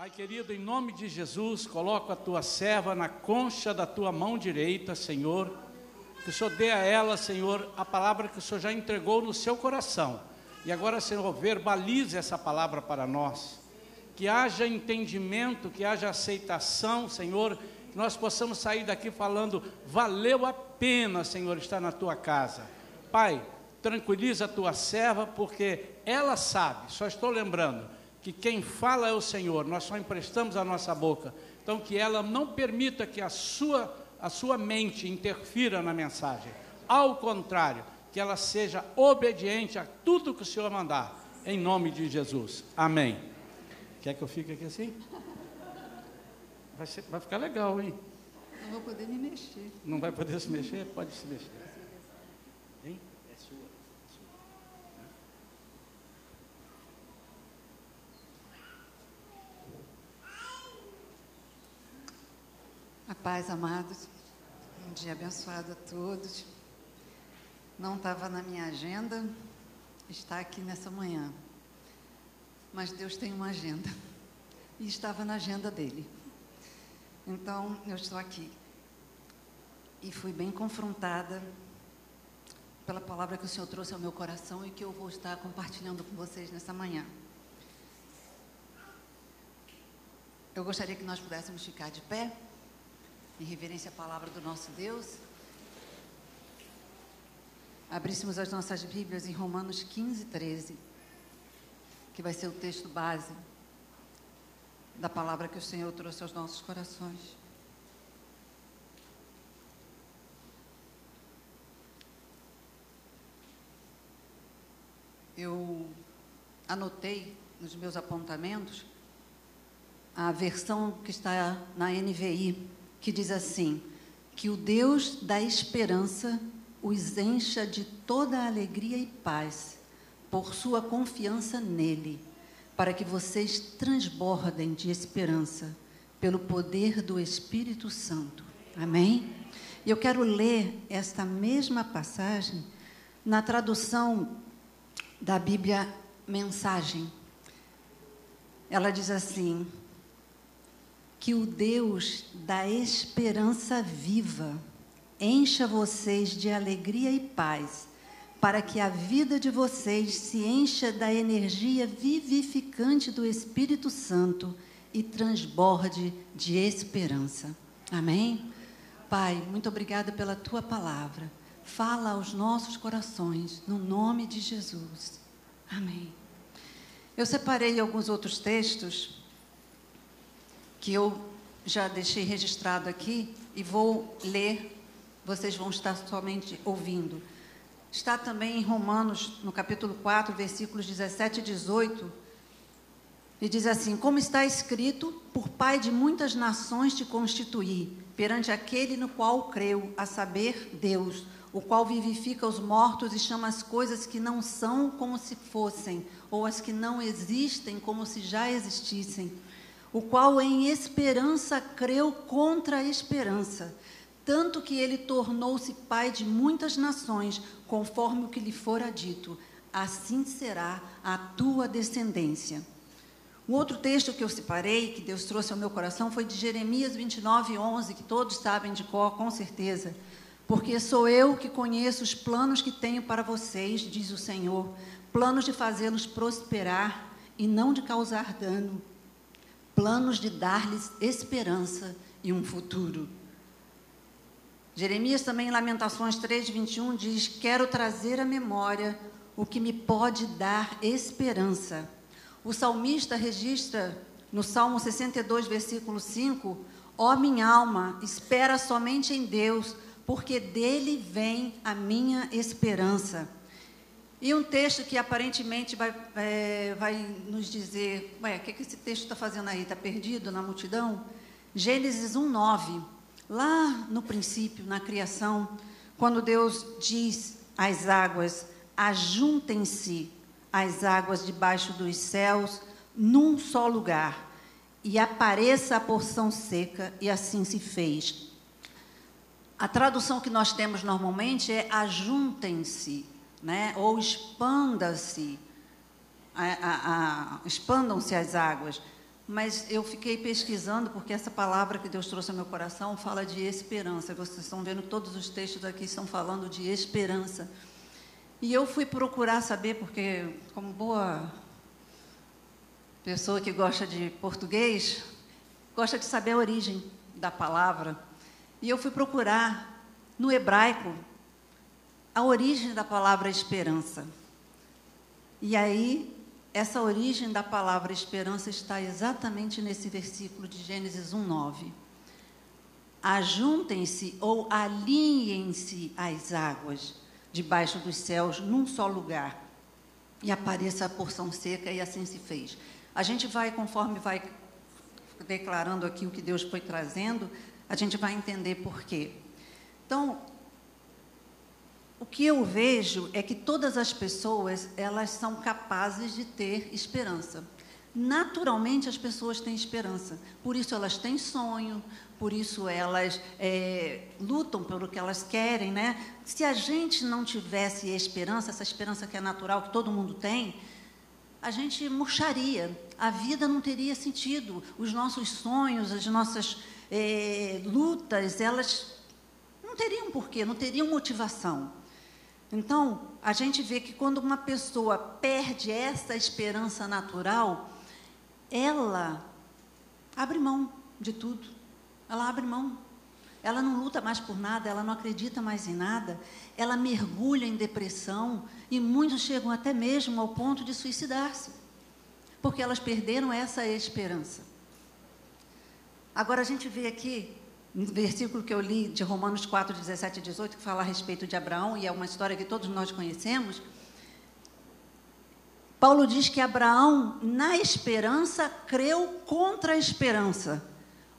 Pai querido, em nome de Jesus, coloco a tua serva na concha da tua mão direita, Senhor. Que o Senhor dê a ela, Senhor, a palavra que o Senhor já entregou no seu coração. E agora, Senhor, verbalize essa palavra para nós. Que haja entendimento, que haja aceitação, Senhor. Que nós possamos sair daqui falando: valeu a pena, Senhor, estar na tua casa. Pai, tranquiliza a tua serva, porque ela sabe, só estou lembrando que quem fala é o Senhor, nós só emprestamos a nossa boca. Então, que ela não permita que a sua, a sua mente interfira na mensagem. Ao contrário, que ela seja obediente a tudo que o Senhor mandar, em nome de Jesus. Amém. Quer que eu fique aqui assim? Vai, ser, vai ficar legal, hein? Não vou poder me mexer. Não vai poder se mexer? Pode se mexer. A paz, amados. Um dia abençoado a todos. Não estava na minha agenda estar aqui nessa manhã. Mas Deus tem uma agenda. E estava na agenda dele. Então, eu estou aqui. E fui bem confrontada pela palavra que o Senhor trouxe ao meu coração e que eu vou estar compartilhando com vocês nessa manhã. Eu gostaria que nós pudéssemos ficar de pé em reverência à palavra do nosso Deus, abríssemos as nossas Bíblias em Romanos 15, 13, que vai ser o texto base da palavra que o Senhor trouxe aos nossos corações. Eu anotei nos meus apontamentos a versão que está na NVI, que diz assim: Que o Deus da esperança os encha de toda alegria e paz, por sua confiança nele, para que vocês transbordem de esperança pelo poder do Espírito Santo. Amém? E eu quero ler esta mesma passagem na tradução da Bíblia Mensagem. Ela diz assim: que o Deus da esperança viva encha vocês de alegria e paz, para que a vida de vocês se encha da energia vivificante do Espírito Santo e transborde de esperança. Amém? Pai, muito obrigada pela tua palavra. Fala aos nossos corações, no nome de Jesus. Amém. Eu separei alguns outros textos que eu já deixei registrado aqui e vou ler, vocês vão estar somente ouvindo. Está também em Romanos, no capítulo 4, versículos 17 e 18, e diz assim: Como está escrito, por Pai de muitas nações te constituí, perante aquele no qual creu, a saber, Deus, o qual vivifica os mortos e chama as coisas que não são como se fossem, ou as que não existem como se já existissem o qual em esperança creu contra a esperança, tanto que ele tornou-se pai de muitas nações, conforme o que lhe fora dito: assim será a tua descendência. O outro texto que eu separei, que Deus trouxe ao meu coração, foi de Jeremias 29, 11, que todos sabem de cor, com certeza. Porque sou eu que conheço os planos que tenho para vocês, diz o Senhor, planos de fazê-los prosperar e não de causar dano, planos de dar-lhes esperança e um futuro. Jeremias também em Lamentações 3:21 diz: "Quero trazer à memória o que me pode dar esperança". O salmista registra no Salmo 62, versículo 5: "Ó minha alma, espera somente em Deus, porque dele vem a minha esperança". E um texto que aparentemente vai, é, vai nos dizer, ué, o que, que esse texto está fazendo aí? Está perdido na multidão? Gênesis 1,9. Lá no princípio, na criação, quando Deus diz às águas, ajuntem-se as águas debaixo dos céus num só lugar, e apareça a porção seca, e assim se fez. A tradução que nós temos normalmente é ajuntem-se né? ou expanda-se, expandam-se as águas. mas eu fiquei pesquisando, porque essa palavra que Deus trouxe ao meu coração fala de esperança. Vocês estão vendo todos os textos aqui estão falando de esperança. E eu fui procurar saber, porque, como boa pessoa que gosta de português, gosta de saber a origem da palavra. E eu fui procurar no hebraico a origem da palavra esperança. E aí essa origem da palavra esperança está exatamente nesse versículo de Gênesis 1:9. Ajuntem-se ou alinhem-se as águas debaixo dos céus num só lugar e apareça a porção seca e assim se fez. A gente vai conforme vai declarando aqui o que Deus foi trazendo, a gente vai entender por quê. Então, o que eu vejo é que todas as pessoas elas são capazes de ter esperança. Naturalmente as pessoas têm esperança, por isso elas têm sonho, por isso elas é, lutam pelo que elas querem, né? Se a gente não tivesse esperança, essa esperança que é natural, que todo mundo tem, a gente murcharia, a vida não teria sentido, os nossos sonhos, as nossas é, lutas, elas não teriam porquê, não teriam motivação. Então, a gente vê que quando uma pessoa perde essa esperança natural, ela abre mão de tudo. Ela abre mão. Ela não luta mais por nada, ela não acredita mais em nada, ela mergulha em depressão e muitos chegam até mesmo ao ponto de suicidar-se, porque elas perderam essa esperança. Agora a gente vê aqui versículo que eu li de Romanos 4, 17 e 18, que fala a respeito de Abraão, e é uma história que todos nós conhecemos. Paulo diz que Abraão, na esperança, creu contra a esperança.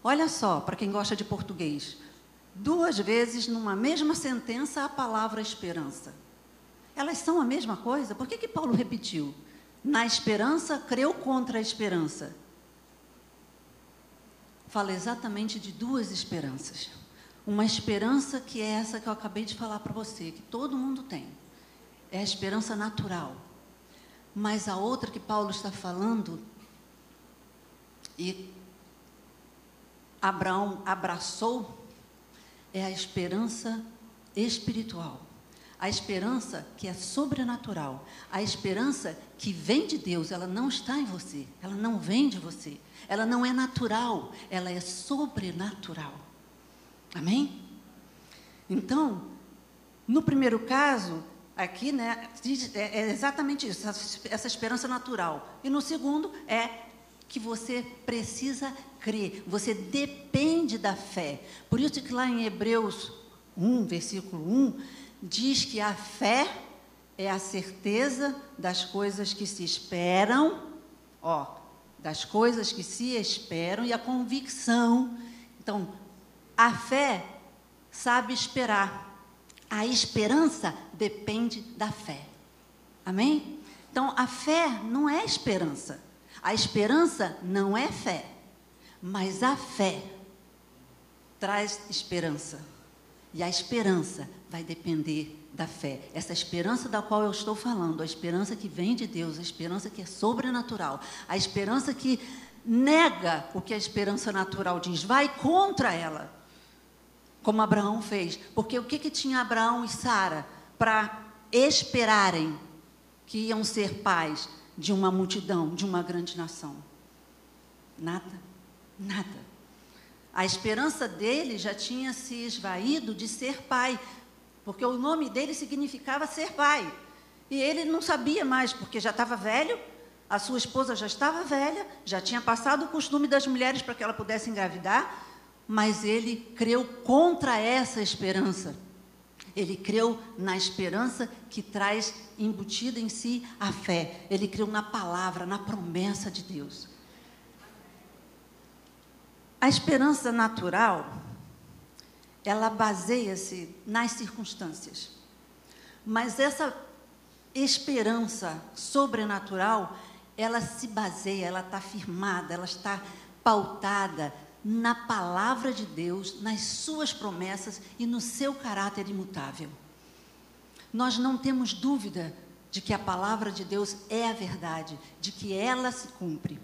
Olha só, para quem gosta de português, duas vezes numa mesma sentença a palavra esperança. Elas são a mesma coisa? Por que, que Paulo repetiu? Na esperança, creu contra a esperança fala exatamente de duas esperanças. Uma esperança que é essa que eu acabei de falar para você, que todo mundo tem. É a esperança natural. Mas a outra que Paulo está falando, e Abraão abraçou, é a esperança espiritual. A esperança que é sobrenatural. A esperança que vem de Deus, ela não está em você, ela não vem de você ela não é natural, ela é sobrenatural. Amém? Então, no primeiro caso, aqui, né, é, é exatamente isso, essa esperança natural. E no segundo é que você precisa crer, você depende da fé. Por isso que lá em Hebreus 1, versículo 1, diz que a fé é a certeza das coisas que se esperam, ó, das coisas que se esperam e a convicção. Então, a fé sabe esperar. A esperança depende da fé. Amém? Então, a fé não é esperança. A esperança não é fé. Mas a fé traz esperança. E a esperança vai depender da fé, essa esperança da qual eu estou falando, a esperança que vem de Deus, a esperança que é sobrenatural, a esperança que nega o que a esperança natural diz, vai contra ela, como Abraão fez. Porque o que, que tinha Abraão e Sara para esperarem que iam ser pais de uma multidão, de uma grande nação? Nada, nada. A esperança dele já tinha se esvaído de ser pai, porque o nome dele significava ser pai. E ele não sabia mais, porque já estava velho, a sua esposa já estava velha, já tinha passado o costume das mulheres para que ela pudesse engravidar, mas ele creu contra essa esperança. Ele creu na esperança que traz embutida em si a fé. Ele creu na palavra, na promessa de Deus. A esperança natural ela baseia-se nas circunstâncias. Mas essa esperança sobrenatural, ela se baseia, ela está firmada, ela está pautada na palavra de Deus, nas suas promessas e no seu caráter imutável. Nós não temos dúvida de que a palavra de Deus é a verdade, de que ela se cumpre.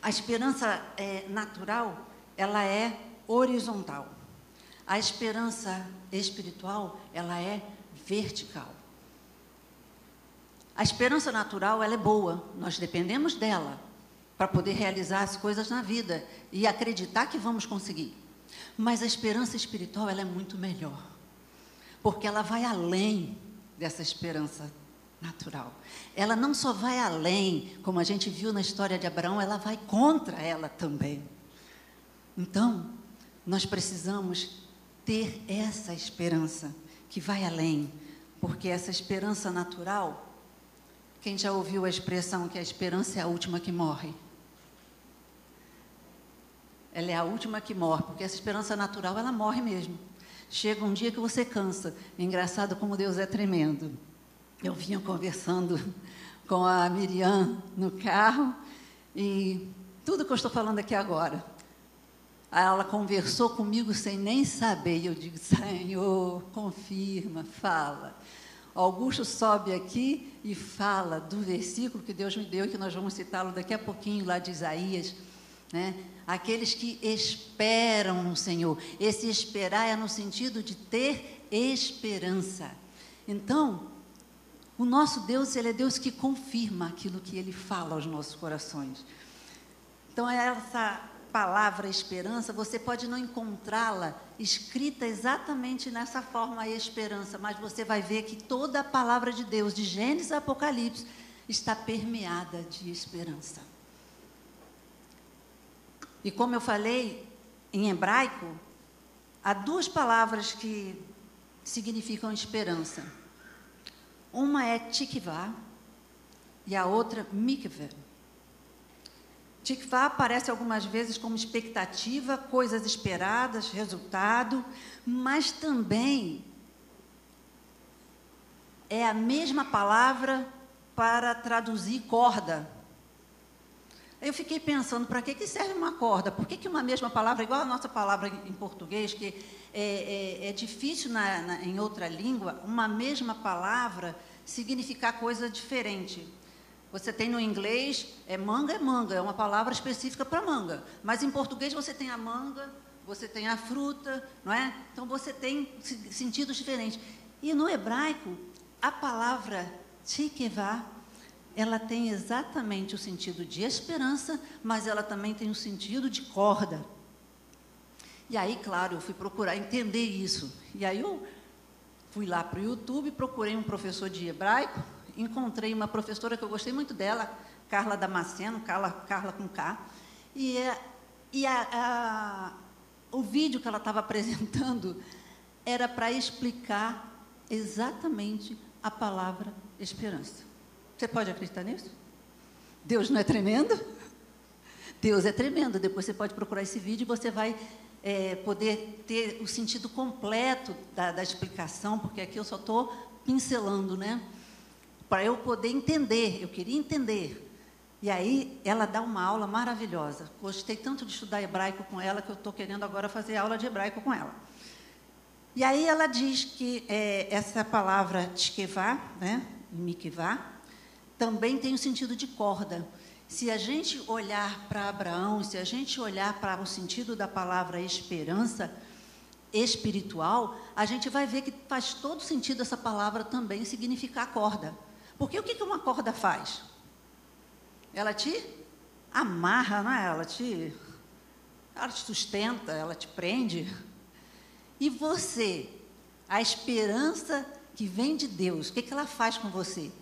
A esperança é, natural, ela é horizontal. A esperança espiritual, ela é vertical. A esperança natural, ela é boa, nós dependemos dela para poder realizar as coisas na vida e acreditar que vamos conseguir. Mas a esperança espiritual, ela é muito melhor, porque ela vai além dessa esperança natural. Ela não só vai além, como a gente viu na história de Abraão, ela vai contra ela também. Então, nós precisamos ter essa esperança que vai além, porque essa esperança natural, quem já ouviu a expressão que a esperança é a última que morre? Ela é a última que morre, porque essa esperança natural, ela morre mesmo. Chega um dia que você cansa. Engraçado como Deus é tremendo. Eu vinha conversando com a Miriam no carro e tudo que eu estou falando aqui agora. Ela conversou comigo sem nem saber. Eu digo, Senhor, confirma, fala. Augusto sobe aqui e fala do versículo que Deus me deu, que nós vamos citá-lo daqui a pouquinho, lá de Isaías. Né? Aqueles que esperam no Senhor. Esse esperar é no sentido de ter esperança. Então, o nosso Deus, ele é Deus que confirma aquilo que ele fala aos nossos corações. Então, essa palavra esperança, você pode não encontrá-la escrita exatamente nessa forma esperança, mas você vai ver que toda a palavra de Deus, de Gênesis a Apocalipse, está permeada de esperança. E como eu falei, em hebraico, há duas palavras que significam esperança. Uma é tikvá e a outra mikveh. Tikvá aparece algumas vezes como expectativa, coisas esperadas, resultado, mas também é a mesma palavra para traduzir corda. Eu fiquei pensando, para que, que serve uma corda? Por que, que uma mesma palavra, igual a nossa palavra em português, que é, é, é difícil na, na, em outra língua, uma mesma palavra significar coisa diferente. Você tem no inglês, é manga é manga, é uma palavra específica para manga. Mas em português você tem a manga, você tem a fruta, não é? Então você tem sentidos diferentes. E no hebraico, a palavra tikevá ela tem exatamente o sentido de esperança, mas ela também tem o sentido de corda. E aí, claro, eu fui procurar entender isso. E aí eu fui lá para o YouTube, procurei um professor de hebraico, encontrei uma professora que eu gostei muito dela, Carla Damasceno, Carla, Carla com K, e, é, e a, a, o vídeo que ela estava apresentando era para explicar exatamente a palavra esperança. Você pode acreditar nisso? Deus não é tremendo? Deus é tremendo. Depois você pode procurar esse vídeo e você vai é, poder ter o sentido completo da, da explicação, porque aqui eu só estou pincelando, né? Para eu poder entender, eu queria entender. E aí ela dá uma aula maravilhosa. Gostei tanto de estudar hebraico com ela que eu estou querendo agora fazer aula de hebraico com ela. E aí ela diz que é, essa palavra tshkevá, né, mikvá, também tem o sentido de corda. Se a gente olhar para Abraão, se a gente olhar para o sentido da palavra esperança espiritual, a gente vai ver que faz todo sentido essa palavra também significar corda. Porque o que uma corda faz? Ela te amarra, não é? Ela te, ela te sustenta, ela te prende. E você, a esperança que vem de Deus, o que, que ela faz com você?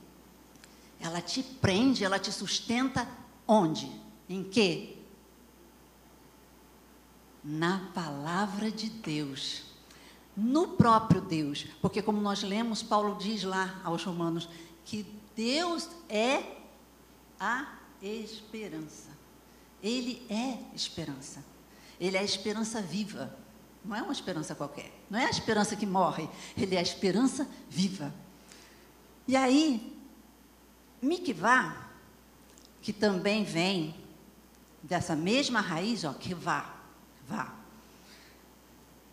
Ela te prende, ela te sustenta onde? Em quê? Na palavra de Deus. No próprio Deus. Porque, como nós lemos, Paulo diz lá aos Romanos que Deus é a esperança. Ele é esperança. Ele é a esperança viva. Não é uma esperança qualquer. Não é a esperança que morre. Ele é a esperança viva. E aí, Mikvá, que também vem dessa mesma raiz, ó, que vá, vá.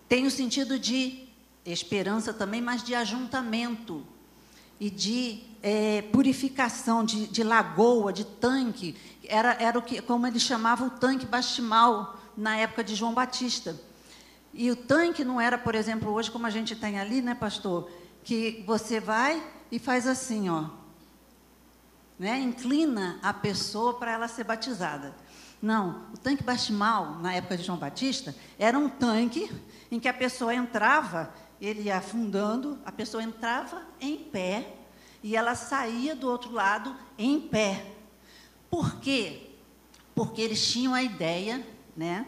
Tem o sentido de esperança também, mas de ajuntamento. e de é, purificação, de, de, lagoa, de tanque. Era, era o que, como ele chamava o tanque bastimal na época de João Batista. E o tanque não era, por exemplo, hoje como a gente tem ali, né, pastor? Que você vai e faz assim, ó. Né? Inclina a pessoa para ela ser batizada. Não, o tanque bastimal, na época de João Batista, era um tanque em que a pessoa entrava, ele ia afundando, a pessoa entrava em pé e ela saía do outro lado em pé. Por quê? Porque eles tinham a ideia, né,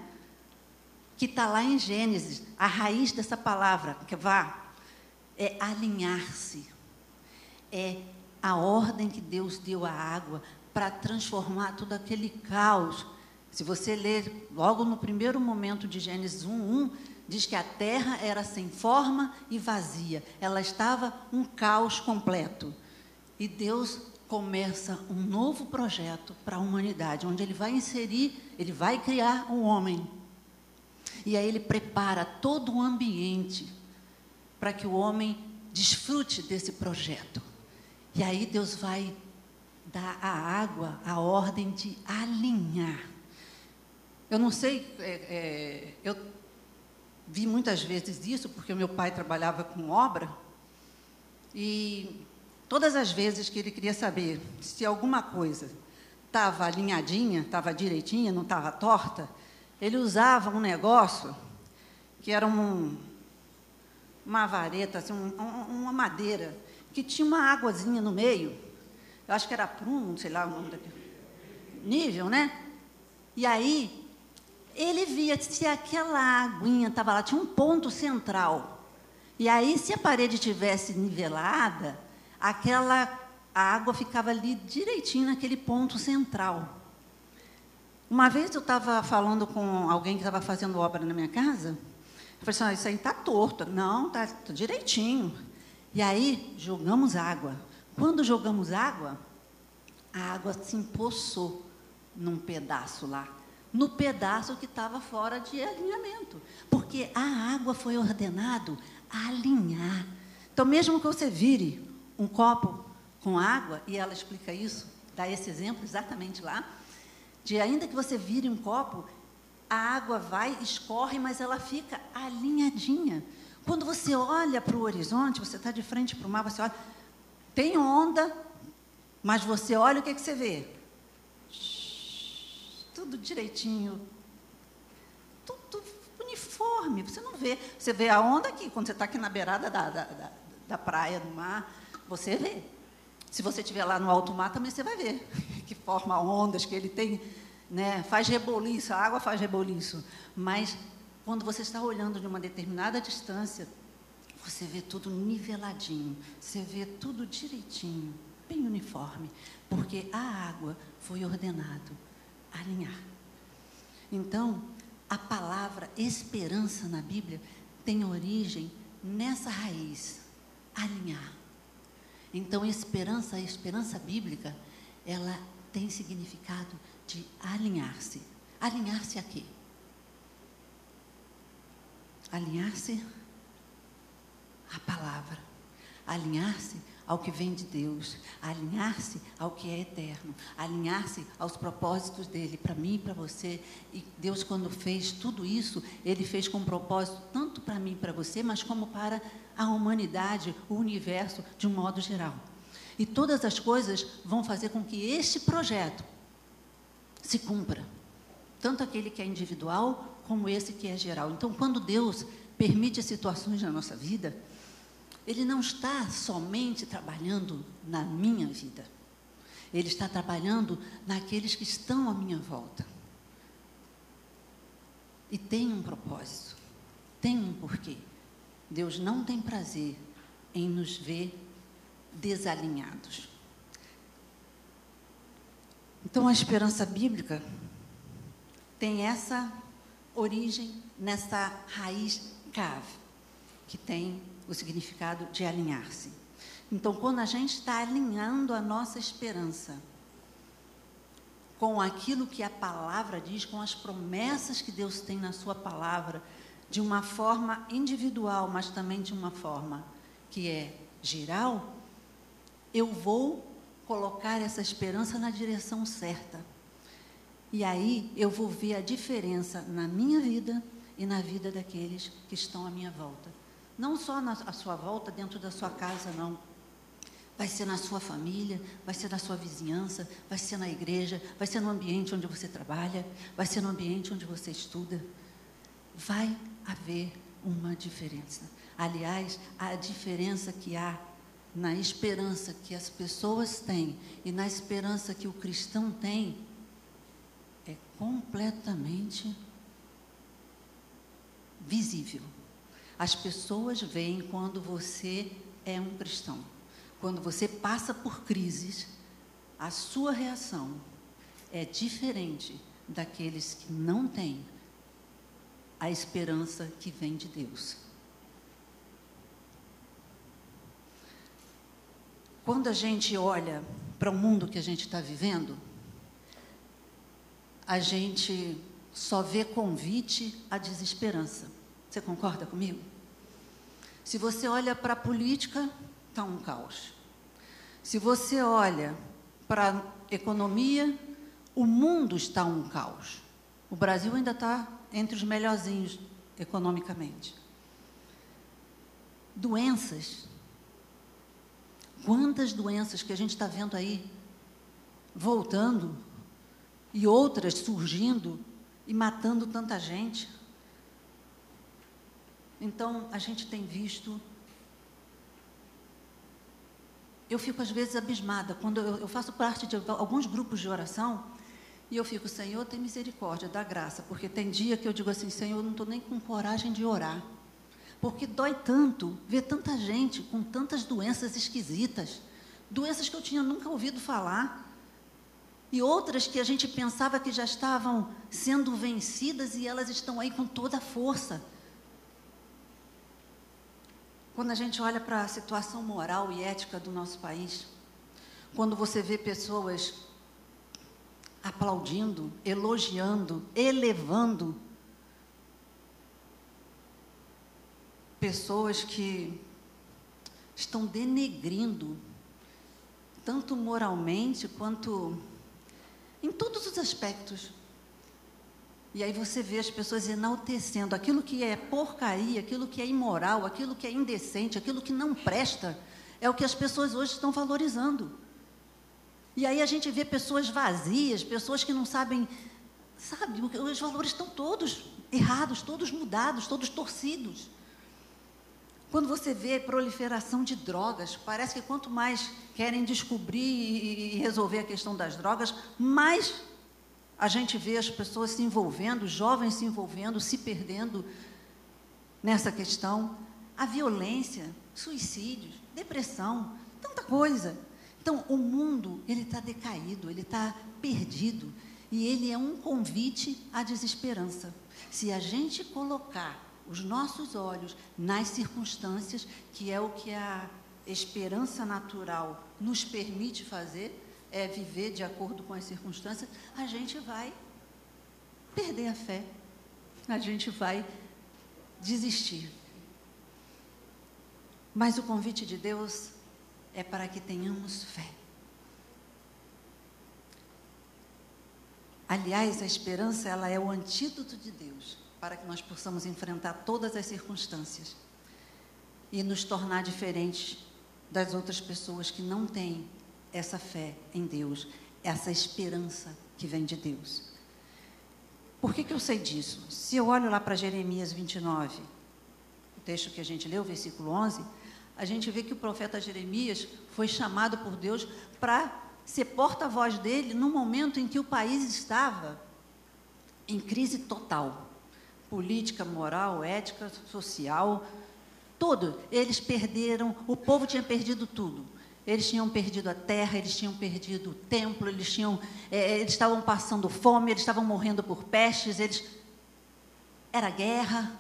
que está lá em Gênesis, a raiz dessa palavra, que vá, é alinhar-se. É a ordem que Deus deu à água para transformar todo aquele caos. Se você ler logo no primeiro momento de Gênesis 1:1, diz que a terra era sem forma e vazia. Ela estava um caos completo. E Deus começa um novo projeto para a humanidade, onde ele vai inserir, ele vai criar um homem e aí ele prepara todo o ambiente para que o homem desfrute desse projeto. E aí Deus vai dar à água a ordem de alinhar. Eu não sei, é, é, eu vi muitas vezes isso, porque meu pai trabalhava com obra, e todas as vezes que ele queria saber se alguma coisa estava alinhadinha, estava direitinha, não estava torta, ele usava um negócio que era um, uma vareta, assim, um, uma madeira, que tinha uma águazinha no meio. Eu acho que era prumo, sei lá o nome daquele. Nível, né? E aí, ele via se aquela aguinha estava lá, tinha um ponto central. E aí, se a parede tivesse nivelada, aquela água ficava ali direitinho naquele ponto central. Uma vez eu estava falando com alguém que estava fazendo obra na minha casa, eu falei assim, isso aí está torto. Não, está tá direitinho. E aí, jogamos água. Quando jogamos água, a água se empoçou num pedaço lá. No pedaço que estava fora de alinhamento. Porque a água foi ordenado a alinhar. Então, mesmo que você vire um copo com água, e ela explica isso, dá esse exemplo exatamente lá, de ainda que você vire um copo, a água vai, escorre, mas ela fica alinhadinha. Quando você olha para o horizonte, você está de frente para o mar, você olha, tem onda, mas você olha o que, que você vê? Tudo direitinho, tudo uniforme, você não vê. Você vê a onda aqui, quando você está aqui na beirada da, da, da, da praia, do mar, você vê. Se você estiver lá no alto mar, também você vai ver que forma ondas que ele tem, né? faz reboliço, a água faz reboliço. Mas quando você está olhando de uma determinada distância, você vê tudo niveladinho, você vê tudo direitinho, bem uniforme, porque a água foi ordenado alinhar. Então, a palavra esperança na Bíblia tem origem nessa raiz, alinhar. Então, esperança, a esperança bíblica, ela tem significado de alinhar-se. Alinhar-se a quê? Alinhar-se à palavra. Alinhar-se ao que vem de Deus, alinhar-se ao que é eterno, alinhar-se aos propósitos dele para mim e para você. E Deus, quando fez tudo isso, ele fez com propósito tanto para mim e para você, mas como para a humanidade, o universo de um modo geral. E todas as coisas vão fazer com que este projeto se cumpra. Tanto aquele que é individual, como esse que é geral. Então, quando Deus permite situações na nossa vida, Ele não está somente trabalhando na minha vida. Ele está trabalhando naqueles que estão à minha volta. E tem um propósito, tem um porquê. Deus não tem prazer em nos ver desalinhados. Então, a esperança bíblica tem essa origem nessa raiz cave, que tem o significado de alinhar-se. Então, quando a gente está alinhando a nossa esperança com aquilo que a palavra diz, com as promessas que Deus tem na Sua palavra, de uma forma individual, mas também de uma forma que é geral, eu vou colocar essa esperança na direção certa. E aí eu vou ver a diferença na minha vida e na vida daqueles que estão à minha volta. Não só na sua volta, dentro da sua casa, não. Vai ser na sua família, vai ser na sua vizinhança, vai ser na igreja, vai ser no ambiente onde você trabalha, vai ser no ambiente onde você estuda. Vai haver uma diferença. Aliás, a diferença que há na esperança que as pessoas têm e na esperança que o cristão tem é completamente visível. As pessoas veem quando você é um cristão. Quando você passa por crises, a sua reação é diferente daqueles que não têm a esperança que vem de Deus. Quando a gente olha para o mundo que a gente está vivendo, a gente só vê convite à desesperança. Você concorda comigo? Se você olha para a política, está um caos. Se você olha para a economia, o mundo está um caos. O Brasil ainda está entre os melhorzinhos economicamente. Doenças. Quantas doenças que a gente está vendo aí voltando e outras surgindo e matando tanta gente. Então, a gente tem visto. Eu fico às vezes abismada quando eu, eu faço parte de alguns grupos de oração e eu fico, Senhor, tem misericórdia, dá graça, porque tem dia que eu digo assim, Senhor, eu não estou nem com coragem de orar, porque dói tanto ver tanta gente com tantas doenças esquisitas, doenças que eu tinha nunca ouvido falar e outras que a gente pensava que já estavam sendo vencidas e elas estão aí com toda a força. Quando a gente olha para a situação moral e ética do nosso país, quando você vê pessoas aplaudindo, elogiando, elevando pessoas que estão denegrindo, tanto moralmente quanto em todos os aspectos. E aí você vê as pessoas enaltecendo aquilo que é porcaria, aquilo que é imoral, aquilo que é indecente, aquilo que não presta, é o que as pessoas hoje estão valorizando. E aí a gente vê pessoas vazias, pessoas que não sabem, sabe, os valores estão todos errados, todos mudados, todos torcidos. Quando você vê proliferação de drogas, parece que quanto mais querem descobrir e resolver a questão das drogas, mais a gente vê as pessoas se envolvendo, jovens se envolvendo, se perdendo nessa questão. A violência, suicídios, depressão, tanta coisa. Então, o mundo, ele está decaído, ele está perdido. E ele é um convite à desesperança. Se a gente colocar os nossos olhos nas circunstâncias, que é o que a esperança natural nos permite fazer, é viver de acordo com as circunstâncias, a gente vai perder a fé, a gente vai desistir. Mas o convite de Deus é para que tenhamos fé. Aliás, a esperança ela é o antídoto de Deus para que nós possamos enfrentar todas as circunstâncias e nos tornar diferentes das outras pessoas que não têm essa fé em Deus, essa esperança que vem de Deus. Por que, que eu sei disso? Se eu olho lá para Jeremias 29, o texto que a gente leu, versículo 11, a gente vê que o profeta Jeremias foi chamado por Deus para ser porta-voz dele no momento em que o país estava em crise total política, moral, ética, social, tudo. Eles perderam, o povo tinha perdido tudo. Eles tinham perdido a terra, eles tinham perdido o templo, eles tinham, é, eles estavam passando fome, eles estavam morrendo por pestes, eles era guerra.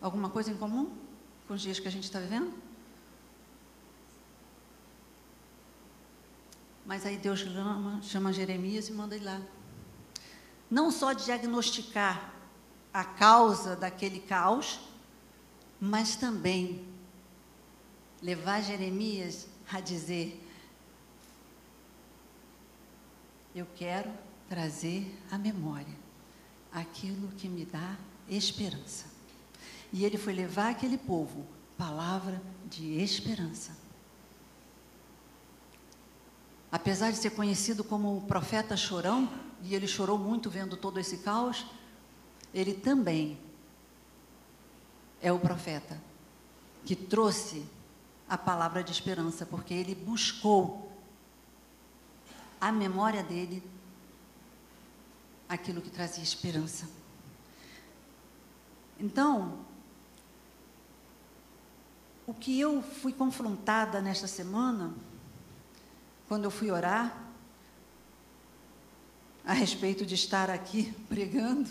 Alguma coisa em comum com os dias que a gente está vivendo? Mas aí Deus chama, chama Jeremias e manda ele lá. Não só diagnosticar a causa daquele caos, mas também levar Jeremias a dizer: Eu quero trazer à memória aquilo que me dá esperança. E ele foi levar aquele povo palavra de esperança. Apesar de ser conhecido como o profeta chorão, e ele chorou muito vendo todo esse caos, ele também é o profeta que trouxe a palavra de esperança, porque ele buscou a memória dele aquilo que trazia esperança. Então, o que eu fui confrontada nesta semana, quando eu fui orar, a respeito de estar aqui pregando,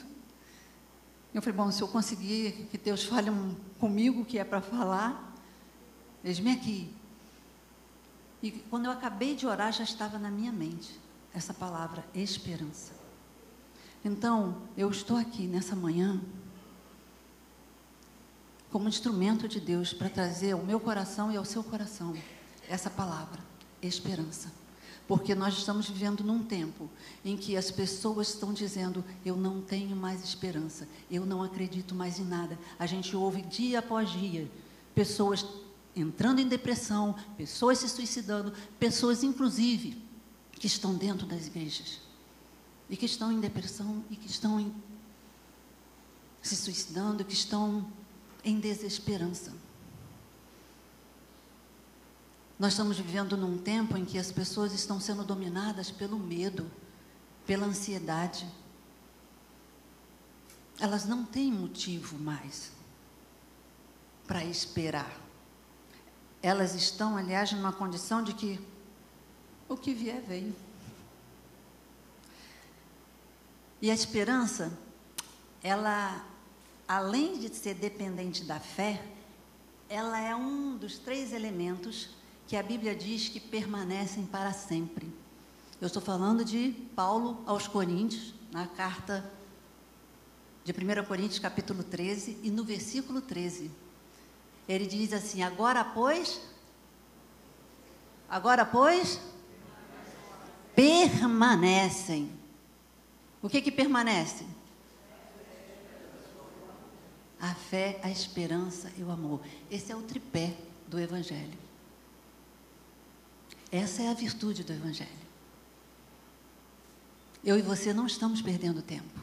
eu falei, bom, se eu conseguir que Deus fale comigo que é para falar, eis-me aqui. E quando eu acabei de orar, já estava na minha mente essa palavra, esperança. Então, eu estou aqui nessa manhã como instrumento de Deus para trazer ao meu coração e ao seu coração essa palavra, esperança. Porque nós estamos vivendo num tempo em que as pessoas estão dizendo: eu não tenho mais esperança, eu não acredito mais em nada. A gente ouve dia após dia pessoas entrando em depressão, pessoas se suicidando, pessoas, inclusive, que estão dentro das igrejas e que estão em depressão e que estão em, se suicidando, que estão em desesperança. Nós estamos vivendo num tempo em que as pessoas estão sendo dominadas pelo medo, pela ansiedade. Elas não têm motivo mais para esperar. Elas estão, aliás, numa condição de que o que vier veio. E a esperança, ela, além de ser dependente da fé, ela é um dos três elementos que a Bíblia diz que permanecem para sempre. Eu estou falando de Paulo aos Coríntios, na carta de 1 Coríntios, capítulo 13, e no versículo 13. Ele diz assim: Agora, pois, agora, pois, permanecem o que que permanece? A fé, a esperança e o amor. Esse é o tripé do Evangelho. Essa é a virtude do Evangelho. Eu e você não estamos perdendo tempo.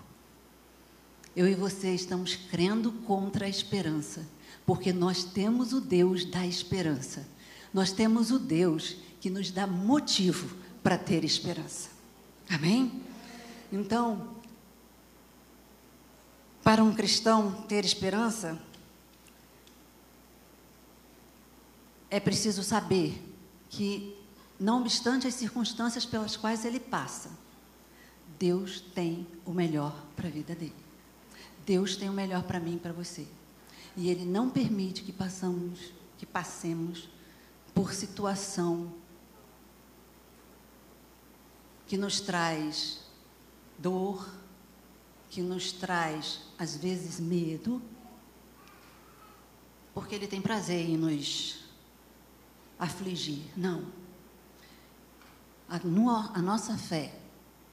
Eu e você estamos crendo contra a esperança, porque nós temos o Deus da esperança. Nós temos o Deus que nos dá motivo para ter esperança. Amém? Então, para um cristão ter esperança, é preciso saber que, não obstante as circunstâncias pelas quais ele passa, Deus tem o melhor para a vida dele. Deus tem o melhor para mim e para você. E Ele não permite que passamos, que passemos por situação que nos traz dor, que nos traz, às vezes, medo, porque Ele tem prazer em nos afligir. Não. A, no, a nossa fé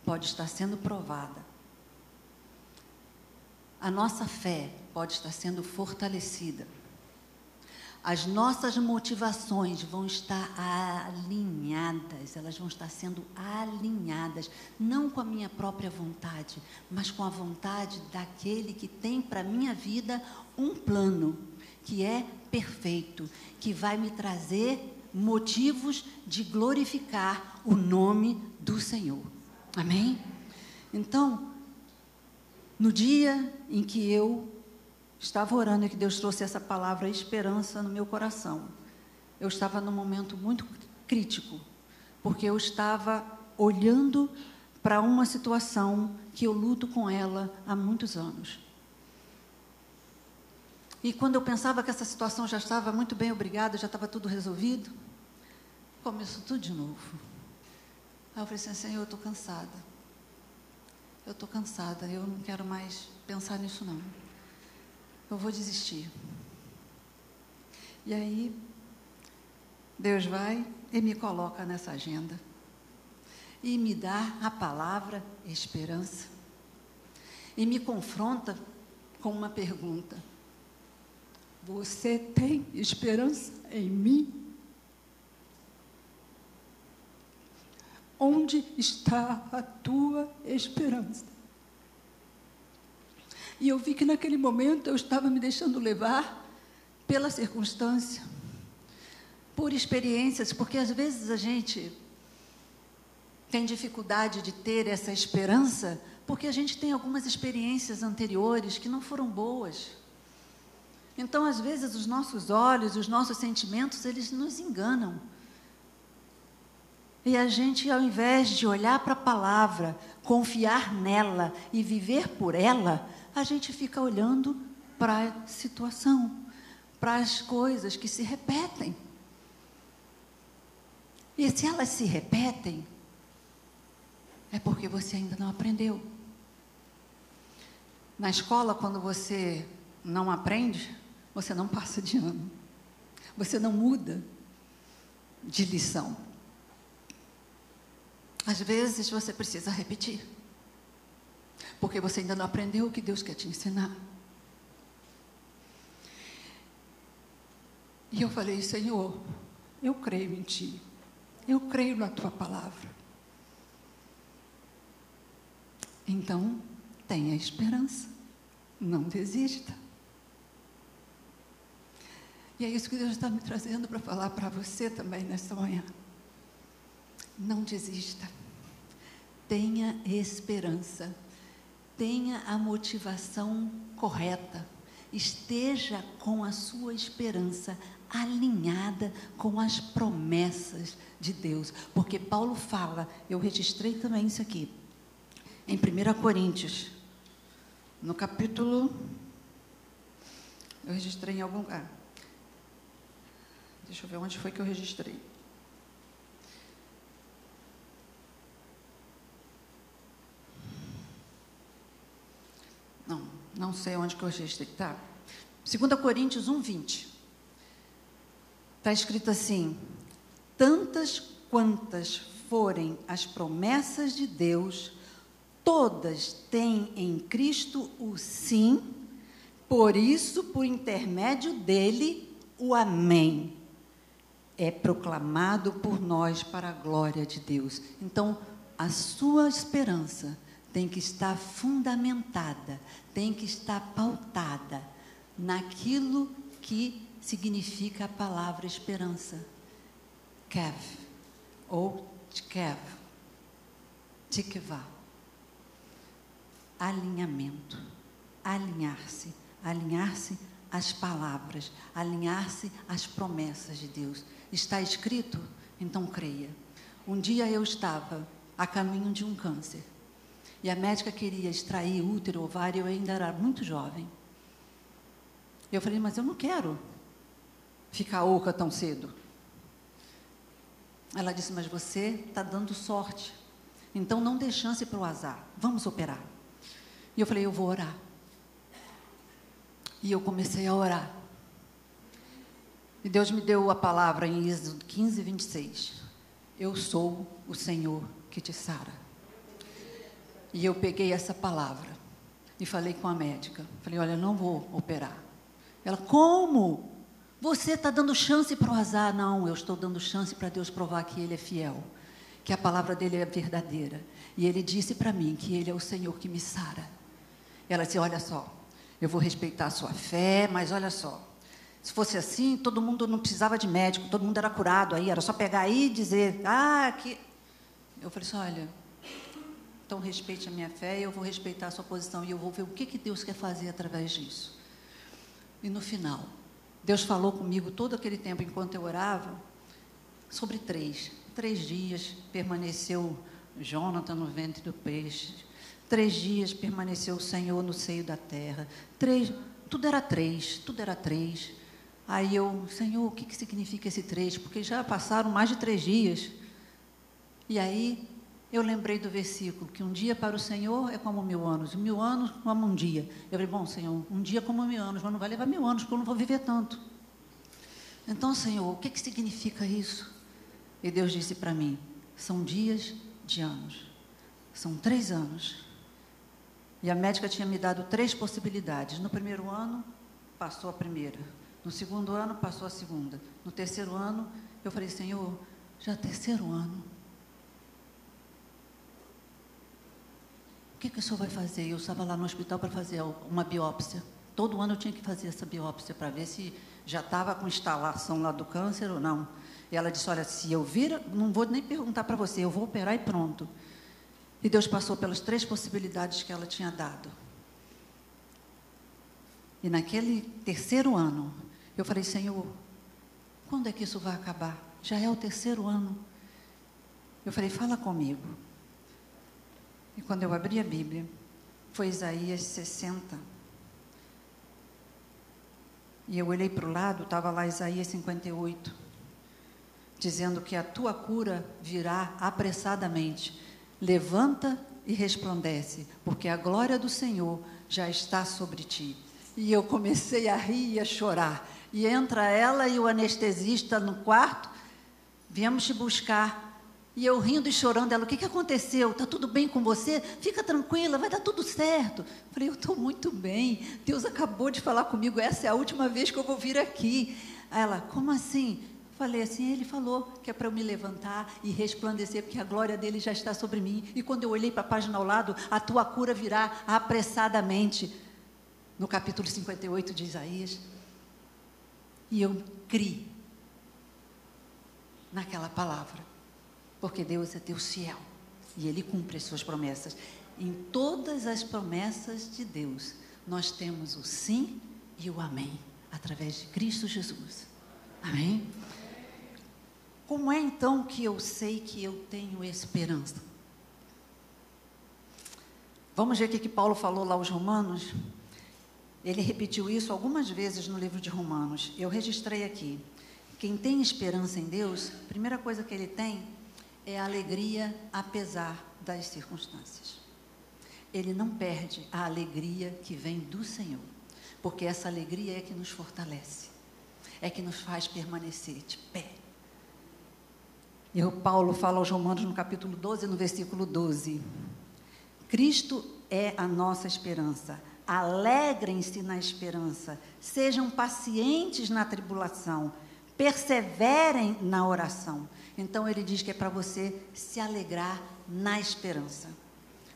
pode estar sendo provada. A nossa fé pode estar sendo fortalecida as nossas motivações vão estar alinhadas, elas vão estar sendo alinhadas, não com a minha própria vontade, mas com a vontade daquele que tem para a minha vida um plano que é perfeito, que vai me trazer motivos de glorificar o nome do Senhor. Amém? Então, no dia em que eu Estava orando e que Deus trouxe essa palavra esperança no meu coração. Eu estava num momento muito crítico, porque eu estava olhando para uma situação que eu luto com ela há muitos anos. E quando eu pensava que essa situação já estava muito bem, obrigada, já estava tudo resolvido, começou tudo de novo. Aí eu falei assim, Senhor, eu estou cansada. Eu estou cansada, eu não quero mais pensar nisso não eu vou desistir. E aí, Deus vai e me coloca nessa agenda. e me dá a palavra esperança. E me confronta com uma pergunta: Você tem esperança em mim? Onde está a tua esperança? E eu vi que naquele momento eu estava me deixando levar pela circunstância, por experiências, porque às vezes a gente tem dificuldade de ter essa esperança porque a gente tem algumas experiências anteriores que não foram boas. Então, às vezes, os nossos olhos, os nossos sentimentos, eles nos enganam. E a gente, ao invés de olhar para a palavra, confiar nela e viver por ela, a gente fica olhando para a situação, para as coisas que se repetem. E se elas se repetem, é porque você ainda não aprendeu. Na escola, quando você não aprende, você não passa de ano. Você não muda de lição. Às vezes você precisa repetir. Porque você ainda não aprendeu o que Deus quer te ensinar. E eu falei, Senhor, eu creio em Ti. Eu creio na Tua palavra. Então, tenha esperança. Não desista. E é isso que Deus está me trazendo para falar para você também nesta manhã. Não desista. Tenha esperança. Tenha a motivação correta. Esteja com a sua esperança alinhada com as promessas de Deus. Porque Paulo fala, eu registrei também isso aqui, em 1 Coríntios, no capítulo. Eu registrei em algum lugar. Deixa eu ver onde foi que eu registrei. Não, sei onde que eu registrei. Tá. 2 Coríntios 1, 20. Está escrito assim: Tantas quantas forem as promessas de Deus, todas têm em Cristo o sim, por isso, por intermédio dele, o amém é proclamado por nós para a glória de Deus. Então, a sua esperança tem que estar fundamentada, tem que estar pautada naquilo que significa a palavra esperança. Kev, ou tkev, tikva. Alinhamento, alinhar-se, alinhar-se às palavras, alinhar-se às promessas de Deus. Está escrito? Então creia. Um dia eu estava a caminho de um câncer. E a médica queria extrair útero, ovário, eu ainda era muito jovem. Eu falei, mas eu não quero ficar oca tão cedo. Ela disse, mas você está dando sorte. Então não dê chance para o azar. Vamos operar. E eu falei, eu vou orar. E eu comecei a orar. E Deus me deu a palavra em Êxodo 15, 26. Eu sou o Senhor que te sara. E eu peguei essa palavra e falei com a médica. Falei, olha, não vou operar. Ela, como? Você está dando chance para o azar? Não, eu estou dando chance para Deus provar que Ele é fiel, que a palavra dele é verdadeira. E Ele disse para mim que Ele é o Senhor que me sara. Ela disse, olha só, eu vou respeitar a sua fé, mas olha só, se fosse assim, todo mundo não precisava de médico, todo mundo era curado aí, era só pegar aí e dizer, ah, que. Eu falei assim, olha, então, respeite a minha fé, eu vou respeitar a sua posição e eu vou ver o que, que Deus quer fazer através disso. E no final, Deus falou comigo todo aquele tempo enquanto eu orava sobre três. Três dias permaneceu Jonathan no ventre do peixe. Três dias permaneceu o Senhor no seio da terra. Três, tudo era três, tudo era três. Aí eu, Senhor, o que, que significa esse três? Porque já passaram mais de três dias. E aí eu lembrei do versículo, que um dia para o Senhor é como mil anos, mil anos como um dia. Eu falei, bom, Senhor, um dia como mil anos, mas não vai levar mil anos, porque eu não vou viver tanto. Então, Senhor, o que, que significa isso? E Deus disse para mim, são dias de anos. São três anos. E a médica tinha me dado três possibilidades. No primeiro ano, passou a primeira. No segundo ano, passou a segunda. No terceiro ano, eu falei, Senhor, já é terceiro ano. Que, que o senhor vai fazer? Eu estava lá no hospital para fazer uma biópsia. Todo ano eu tinha que fazer essa biópsia para ver se já estava com instalação lá do câncer ou não. E ela disse: Olha, se eu vir, não vou nem perguntar para você, eu vou operar e pronto. E Deus passou pelas três possibilidades que ela tinha dado. E naquele terceiro ano, eu falei: Senhor, quando é que isso vai acabar? Já é o terceiro ano. Eu falei: Fala comigo. E quando eu abri a Bíblia, foi Isaías 60. E eu olhei para o lado, estava lá Isaías 58 dizendo que a tua cura virá apressadamente. Levanta e resplandece, porque a glória do Senhor já está sobre ti. E eu comecei a rir e a chorar. E entra ela e o anestesista no quarto, viemos te buscar. E eu rindo e chorando, ela, o que, que aconteceu? Está tudo bem com você? Fica tranquila, vai dar tudo certo. Falei, eu estou muito bem. Deus acabou de falar comigo, essa é a última vez que eu vou vir aqui. Ela, como assim? Falei assim, ele falou que é para eu me levantar e resplandecer, porque a glória dele já está sobre mim. E quando eu olhei para a página ao lado, a tua cura virá apressadamente. No capítulo 58 de Isaías. E eu criei naquela palavra. Porque Deus é Deus fiel. E Ele cumpre as suas promessas. Em todas as promessas de Deus, nós temos o sim e o amém. Através de Cristo Jesus. Amém? Como é então que eu sei que eu tenho esperança? Vamos ver o que Paulo falou lá aos Romanos. Ele repetiu isso algumas vezes no livro de Romanos. Eu registrei aqui. Quem tem esperança em Deus, a primeira coisa que ele tem é a alegria apesar das circunstâncias. Ele não perde a alegria que vem do Senhor, porque essa alegria é que nos fortalece, é que nos faz permanecer de pé, e o Paulo fala aos Romanos no capítulo 12, no versículo 12: Cristo é a nossa esperança. Alegrem-se na esperança, sejam pacientes na tribulação, perseverem na oração. Então ele diz que é para você se alegrar na esperança.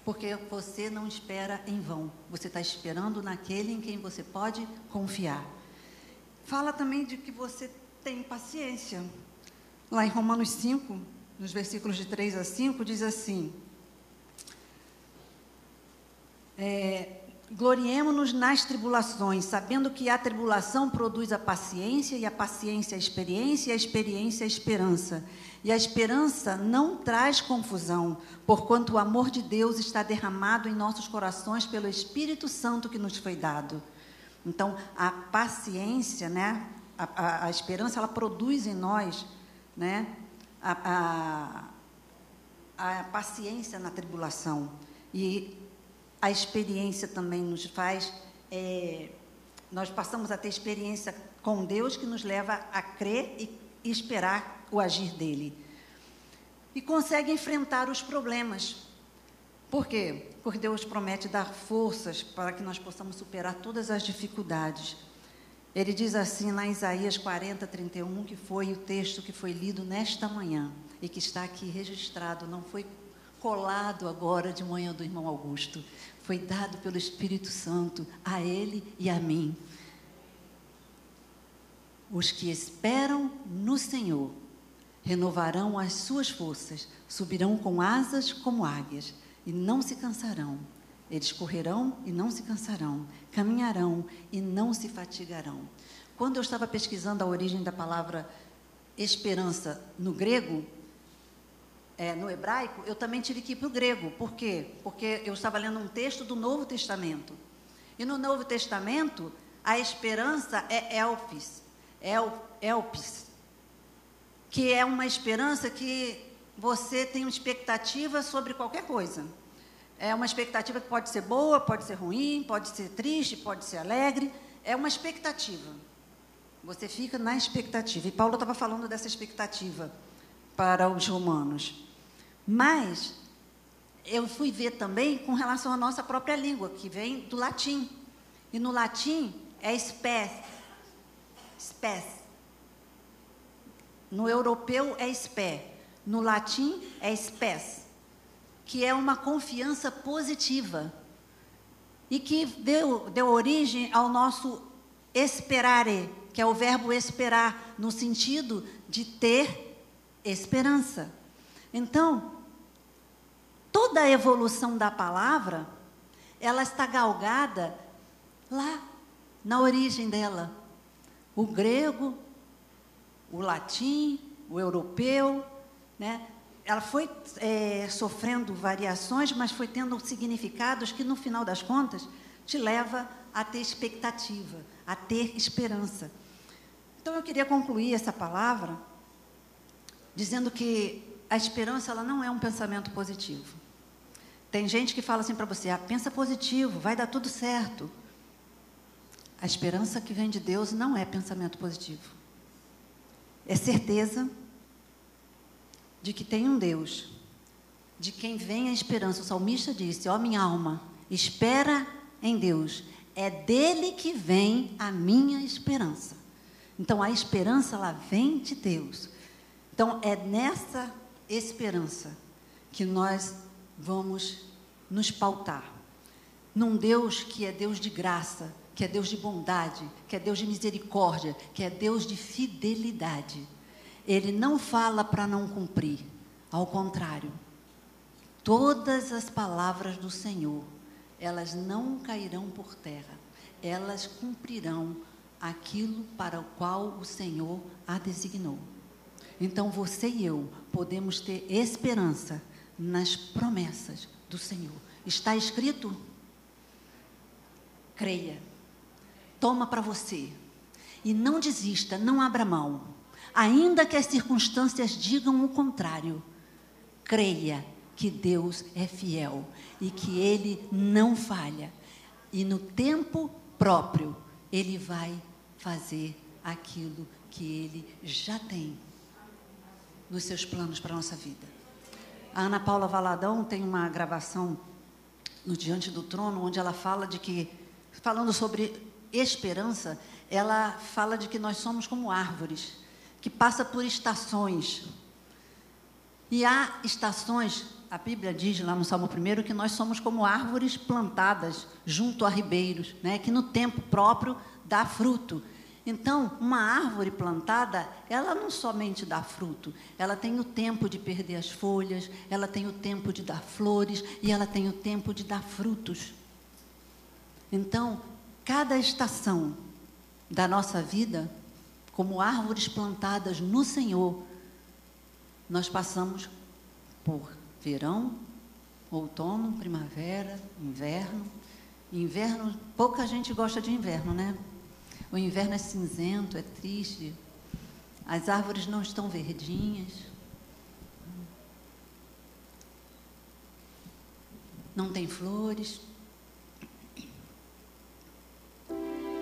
Porque você não espera em vão, você está esperando naquele em quem você pode confiar. Fala também de que você tem paciência. Lá em Romanos 5, nos versículos de 3 a 5, diz assim: é, Gloriemo-nos nas tribulações, sabendo que a tribulação produz a paciência, e a paciência a experiência, e a experiência a esperança. E a esperança não traz confusão, porquanto o amor de Deus está derramado em nossos corações pelo Espírito Santo que nos foi dado. Então, a paciência, né, a, a, a esperança, ela produz em nós né? A, a, a paciência na tribulação. E a experiência também nos faz. É, nós passamos a ter experiência com Deus que nos leva a crer e, esperar o agir dele. E consegue enfrentar os problemas. Por quê? Porque Deus promete dar forças para que nós possamos superar todas as dificuldades. Ele diz assim lá em Isaías 40, 31, que foi o texto que foi lido nesta manhã e que está aqui registrado, não foi colado agora de manhã do irmão Augusto, foi dado pelo Espírito Santo a ele e a mim. Os que esperam no Senhor renovarão as suas forças, subirão com asas como águias e não se cansarão eles correrão e não se cansarão, caminharão e não se fatigarão. Quando eu estava pesquisando a origem da palavra esperança no grego, é, no hebraico, eu também tive que ir para o grego. Por quê? Porque eu estava lendo um texto do Novo Testamento. E no Novo Testamento, a esperança é elpis, el, elpis, que é uma esperança que você tem uma expectativa sobre qualquer coisa. É uma expectativa que pode ser boa, pode ser ruim, pode ser triste, pode ser alegre. É uma expectativa. Você fica na expectativa. E Paulo estava falando dessa expectativa para os romanos. Mas eu fui ver também com relação à nossa própria língua, que vem do latim. E no latim é spes. Spes. No europeu é spé. No latim é spes. Que é uma confiança positiva. E que deu, deu origem ao nosso esperare, que é o verbo esperar, no sentido de ter esperança. Então, toda a evolução da palavra, ela está galgada lá na origem dela. O grego, o latim, o europeu, né? Ela foi é, sofrendo variações, mas foi tendo significados que, no final das contas, te leva a ter expectativa, a ter esperança. Então, eu queria concluir essa palavra dizendo que a esperança ela não é um pensamento positivo. Tem gente que fala assim para você: ah, pensa positivo, vai dar tudo certo. A esperança que vem de Deus não é pensamento positivo. É certeza de que tem um Deus, de quem vem a esperança. O salmista disse: Ó oh, minha alma, espera em Deus. É dele que vem a minha esperança. Então a esperança ela vem de Deus. Então é nessa esperança que nós vamos nos pautar. Num Deus que é Deus de graça, que é Deus de bondade, que é Deus de misericórdia, que é Deus de fidelidade. Ele não fala para não cumprir, ao contrário. Todas as palavras do Senhor, elas não cairão por terra, elas cumprirão aquilo para o qual o Senhor a designou. Então você e eu podemos ter esperança nas promessas do Senhor. Está escrito? Creia. Toma para você. E não desista, não abra mão. Ainda que as circunstâncias digam o contrário, creia que Deus é fiel e que Ele não falha. E no tempo próprio, Ele vai fazer aquilo que Ele já tem nos seus planos para a nossa vida. A Ana Paula Valadão tem uma gravação no Diante do Trono, onde ela fala de que, falando sobre esperança, ela fala de que nós somos como árvores, que passa por estações. E há estações, a Bíblia diz lá no Salmo 1 que nós somos como árvores plantadas junto a ribeiros, né, que no tempo próprio dá fruto. Então, uma árvore plantada, ela não somente dá fruto, ela tem o tempo de perder as folhas, ela tem o tempo de dar flores e ela tem o tempo de dar frutos. Então, cada estação da nossa vida, como árvores plantadas no Senhor, nós passamos por verão, outono, primavera, inverno. Inverno, pouca gente gosta de inverno, né? O inverno é cinzento, é triste. As árvores não estão verdinhas. Não tem flores.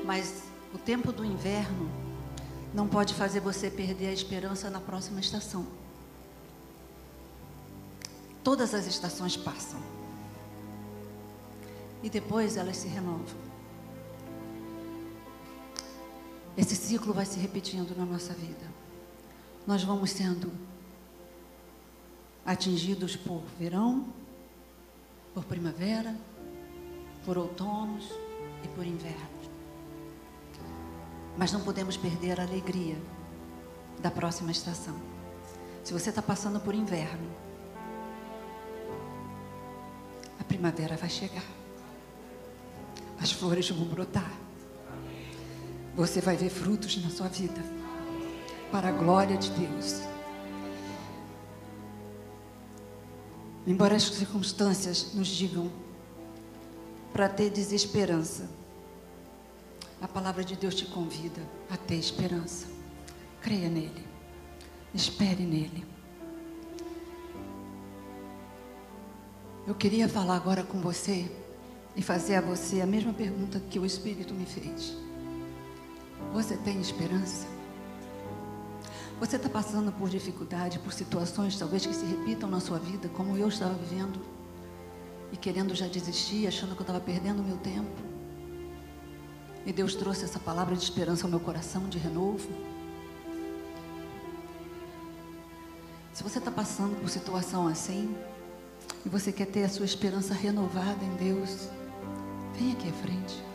Mas o tempo do inverno não pode fazer você perder a esperança na próxima estação. Todas as estações passam. E depois elas se renovam. Esse ciclo vai se repetindo na nossa vida. Nós vamos sendo atingidos por verão, por primavera, por outonos e por inverno. Mas não podemos perder a alegria da próxima estação. Se você está passando por inverno, a primavera vai chegar. As flores vão brotar você vai ver frutos na sua vida. Para a glória de Deus. Embora as circunstâncias nos digam para ter desesperança, a palavra de Deus te convida a ter esperança. Creia nele. Espere nele. Eu queria falar agora com você e fazer a você a mesma pergunta que o Espírito me fez. Você tem esperança? Você está passando por dificuldade, por situações talvez que se repitam na sua vida, como eu estava vivendo e querendo já desistir, achando que eu estava perdendo o meu tempo. E Deus trouxe essa palavra de esperança ao meu coração, de renovo. Se você está passando por situação assim, e você quer ter a sua esperança renovada em Deus, vem aqui à frente.